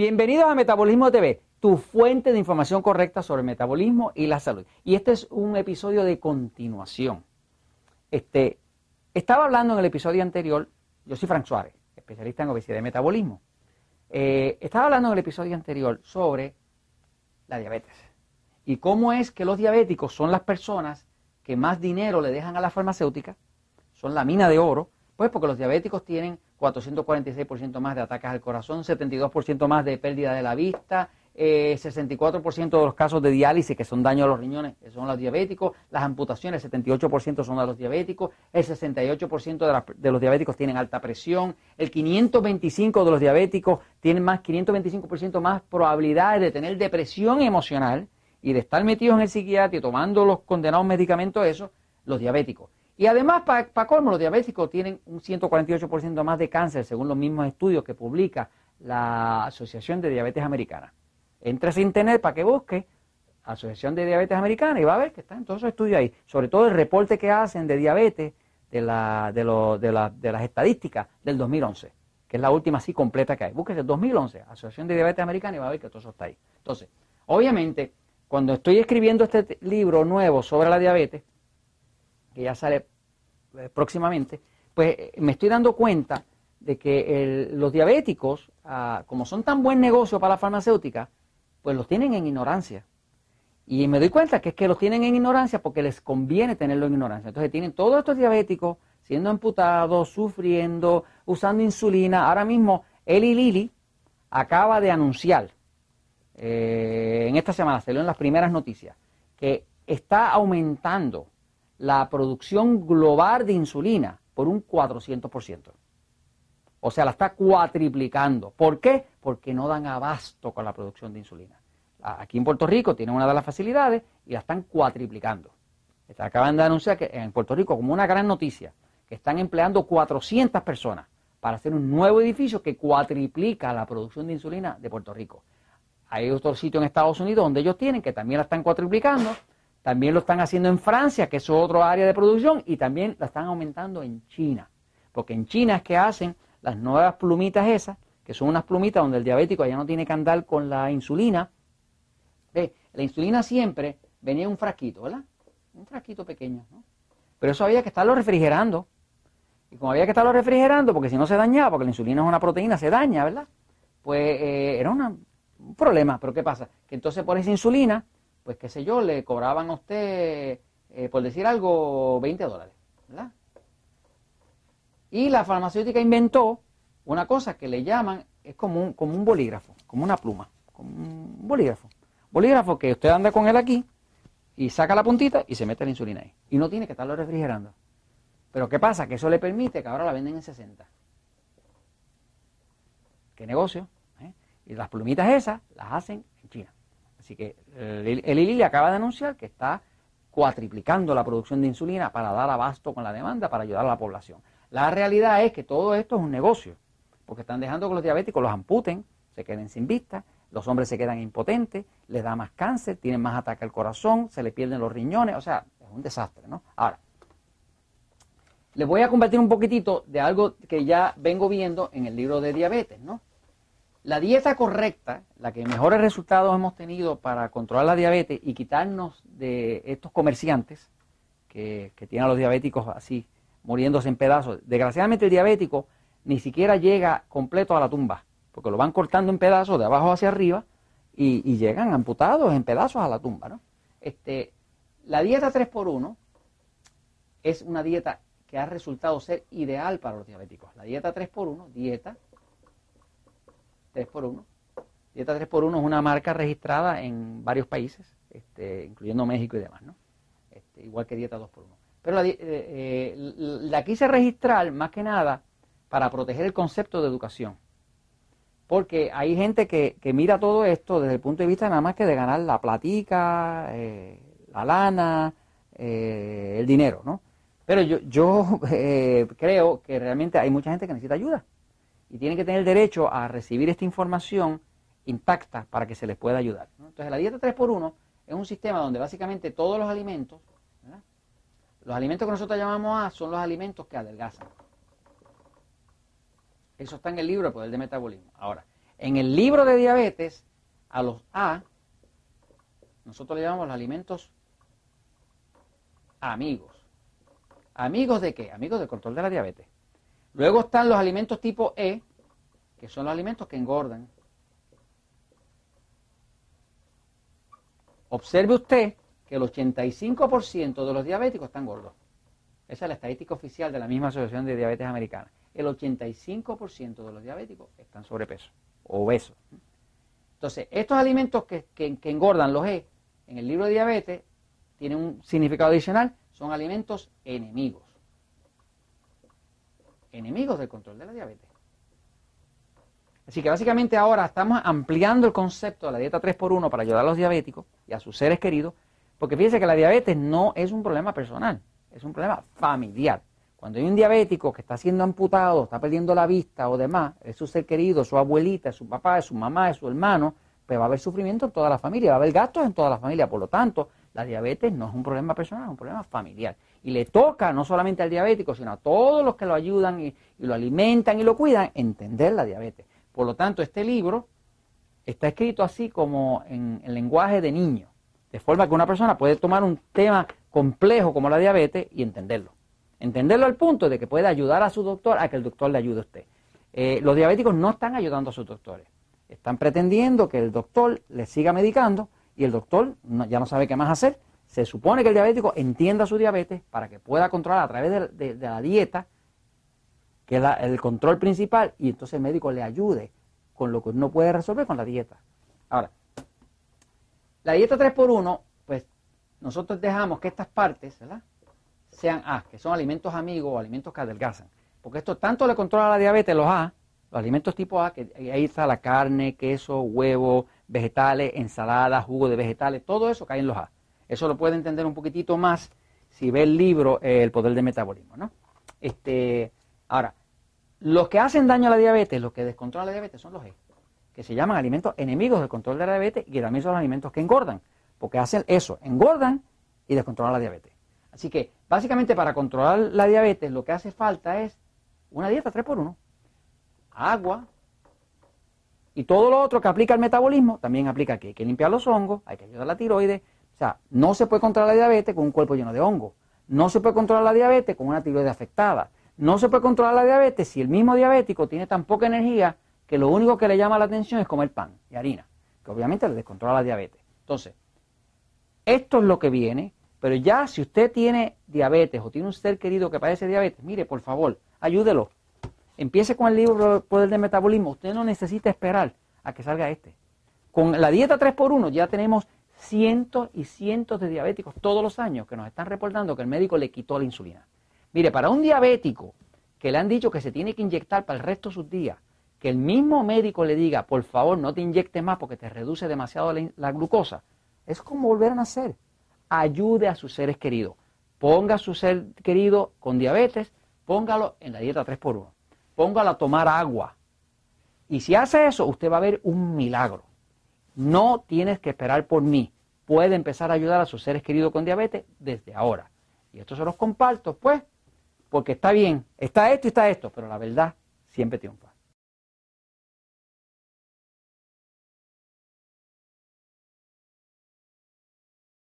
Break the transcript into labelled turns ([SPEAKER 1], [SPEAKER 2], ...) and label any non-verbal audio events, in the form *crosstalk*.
[SPEAKER 1] Bienvenidos a Metabolismo TV, tu fuente de información correcta sobre metabolismo y la salud. Y este es un episodio de continuación. Este, estaba hablando en el episodio anterior, yo soy Frank Suárez, especialista en obesidad y metabolismo. Eh, estaba hablando en el episodio anterior sobre la diabetes y cómo es que los diabéticos son las personas que más dinero le dejan a la farmacéutica, son la mina de oro, pues porque los diabéticos tienen 446% más de ataques al corazón, 72% más de pérdida de la vista, 64% eh, de los casos de diálisis que son daño a los riñones son los diabéticos, las amputaciones 78% son de los diabéticos, el 68% de, de, los diabéticos tienen alta presión, el 525 de los diabéticos tienen más 525% más probabilidades de tener depresión emocional y de estar metidos en el psiquiatra tomando los condenados medicamentos eso, los diabéticos. Y además, para colmo, los diabéticos tienen un 148% más de cáncer, según los mismos estudios que publica la Asociación de Diabetes Americana. Entre en internet para que busque Asociación de Diabetes Americana y va a ver que están todos esos estudios ahí. Sobre todo el reporte que hacen de diabetes de, la, de, de, las estadísticas del 2011, que es la última así completa que hay. Búsquese 2011, Asociación de Diabetes Americana y va a ver que todo eso está ahí. Entonces, obviamente, cuando estoy escribiendo este libro nuevo sobre la diabetes, que ya sale eh, próximamente, pues eh, me estoy dando cuenta de que los diabéticos, ah, como son tan buen negocio para la farmacéutica, pues los tienen en ignorancia. Y me doy cuenta que es que los tienen en ignorancia porque les conviene tenerlo en ignorancia. Entonces tienen todos estos diabéticos siendo amputados, sufriendo, usando insulina. Ahora mismo Eli Lilly acaba de anunciar, eh, en esta semana se en las primeras noticias, que está aumentando la producción global de insulina por un 400%. O sea, la está cuatriplicando. ¿Por qué? Porque no dan abasto con la producción de insulina. Aquí en Puerto Rico tienen una de las facilidades y la están cuatriplicando. Acaban de anunciar que en Puerto Rico, como una gran noticia, que están empleando 400 personas para hacer un nuevo edificio que cuatriplica la producción de insulina de Puerto Rico. Hay otro sitio en Estados Unidos donde ellos tienen que también la están cuatriplicando también lo están haciendo en Francia, que es otro área de producción, y también la están aumentando en China. Porque en China es que hacen las nuevas plumitas esas, que son unas plumitas donde el diabético ya no tiene que andar con la insulina. ¿Ve? La insulina siempre venía en un frasquito, ¿verdad? Un frasquito pequeño, ¿no? Pero eso había que estarlo refrigerando. Y como había que estarlo refrigerando, porque si no se dañaba, porque la insulina es una proteína, se daña, ¿verdad? Pues eh, era un problema. Pero ¿qué pasa? Que entonces por esa insulina pues qué sé yo, le cobraban a usted, eh, por decir algo, 20 dólares, ¿verdad? Y la farmacéutica inventó una cosa que le llaman, es como un, bolígrafo, como una pluma, como un bolígrafo. Bolígrafo que usted anda con él aquí y saca la puntita y se mete la insulina ahí. Y no tiene que estarlo refrigerando. Pero ¿qué pasa? Que eso le permite que ahora la venden en 60. ¿Qué negocio? ¿Eh? Y las plumitas esas las hacen en China. Así que eh, el ILI acaba de anunciar que está cuatriplicando la producción de insulina para dar abasto con la demanda, para ayudar a la población. La realidad es que todo esto es un negocio, porque están dejando que los diabéticos los amputen, se queden sin vista, los hombres se quedan impotentes, les da más cáncer, tienen más ataque al corazón, se les pierden los riñones, o sea, es un desastre, ¿no? Ahora, les voy a compartir un poquitito de algo que ya vengo viendo en el libro de diabetes, ¿no? La dieta correcta, la que mejores resultados hemos tenido para controlar la diabetes y quitarnos de estos comerciantes que, tienen a los diabéticos así, muriéndose en pedazos. Desgraciadamente el diabético ni siquiera llega completo a la tumba, porque lo van cortando en pedazos de abajo hacia arriba y, llegan amputados en pedazos a la tumba. ¿no? Este, la dieta 3x1 es una dieta que ha resultado ser ideal para los diabéticos. La dieta 3x1, dieta 3x1. Dieta 3x1 es una marca registrada en varios países, este, incluyendo México y demás, ¿no? Este, igual que Dieta 2x1. Pero la, eh, eh, la quise registrar más que nada para proteger el concepto de educación. Porque hay gente que, mira todo esto desde el punto de vista nada más que de ganar la platica, eh, la lana, el dinero, ¿no? Pero yo, yo *laughs* creo que realmente hay mucha gente que necesita ayuda y tienen que tener derecho a recibir esta información intacta para que se les pueda ayudar. Entonces, la dieta 3x1 es un sistema donde básicamente todos los alimentos, los alimentos que nosotros llamamos A son los alimentos que adelgazan. Eso está en el libro El Poder de Metabolismo. Ahora, En el libro de diabetes, a los A, nosotros le llamamos los alimentos amigos. ¿Amigos de qué? Amigos del control de la diabetes. Luego están los alimentos tipo E, que son los alimentos que engordan. Observe usted que el 85% de los diabéticos están gordos. Esa es la estadística oficial de la misma Asociación de Diabetes Americana. El 85% de los diabéticos están sobrepeso, obesos. Entonces, estos alimentos que, que engordan, los E, en el libro de diabetes, tienen un significado adicional, son alimentos enemigos. Enemigos del control de la diabetes. Así que básicamente ahora estamos ampliando el concepto de la dieta 3x1 para ayudar a los diabéticos y a sus seres queridos, porque fíjense que la diabetes no es un problema personal, es un problema familiar. Cuando hay un diabético que está siendo amputado, está perdiendo la vista o demás, es su ser querido, su abuelita, su papá, su mamá, su hermano, pues va a haber sufrimiento en toda la familia, va a haber gastos en toda la familia. Por lo tanto, la diabetes no es un problema personal, es un problema familiar. Y le toca no solamente al diabético, sino a todos los que lo ayudan y, lo alimentan y lo cuidan, entender la diabetes. Por lo tanto, este libro está escrito así como en, el lenguaje de niño, de forma que una persona puede tomar un tema complejo como la diabetes y entenderlo. Entenderlo al punto de que puede ayudar a su doctor a que el doctor le ayude a usted. Eh, los diabéticos no están ayudando a sus doctores. Están pretendiendo que el doctor les siga medicando y el doctor ya no sabe qué más hacer. Se supone que el diabético entienda su diabetes para que pueda controlar a través de la dieta que es el control principal, y entonces el médico le ayude con lo que uno puede resolver con la dieta. Ahora, la dieta 3x1, pues nosotros dejamos que estas partes, ¿verdad? Sean A, que son alimentos amigos o alimentos que adelgazan. Porque esto tanto le controla la diabetes, los A, los alimentos tipo A, que ahí está la carne, queso, huevo, vegetales, ensaladas, jugo de vegetales, todo eso cae en los A. Eso lo puede entender un poquitito más si ve el libro eh, El poder del metabolismo, ¿no? Este, ahora, los que hacen daño a la diabetes, los que descontrolan la diabetes son los E, que se llaman alimentos enemigos del control de la diabetes y también son los alimentos que engordan, porque hacen eso, engordan y descontrolan la diabetes. Así que básicamente para controlar la diabetes lo que hace falta es una dieta 3x1, agua y todo lo otro que aplica al metabolismo también aplica aquí. Hay que limpiar los hongos, hay que ayudar a la tiroides. Sea, no se puede controlar la diabetes con un cuerpo lleno de hongos. No se puede controlar la diabetes con una tiroides afectada. No se puede controlar la diabetes si el mismo diabético tiene tan poca energía que lo único que le llama la atención es comer pan y harina, que obviamente le descontrola la diabetes. Entonces, esto es lo que viene, pero ya si usted tiene diabetes o tiene un ser querido que padece diabetes, mire, por favor, ayúdelo. Empiece con el libro Poder del Metabolismo. Usted no necesita esperar a que salga este. Con la dieta 3x1 ya tenemos cientos y cientos de diabéticos todos los años que nos están reportando que el médico le quitó la insulina. Mire, para un diabético que le han dicho que se tiene que inyectar para el resto de sus días, que el mismo médico le diga, por favor, no te inyectes más porque te reduce demasiado la, glucosa, es como volver a nacer. Ayude a sus seres queridos. Ponga a su ser querido con diabetes, póngalo en la dieta 3x1. Póngalo a tomar agua. Y si hace eso, usted va a ver un milagro. No tienes que esperar por mí. Puede empezar a ayudar a sus seres queridos con diabetes desde ahora. Y esto se los comparto, pues, porque está bien, está esto y está esto, pero la verdad siempre triunfa.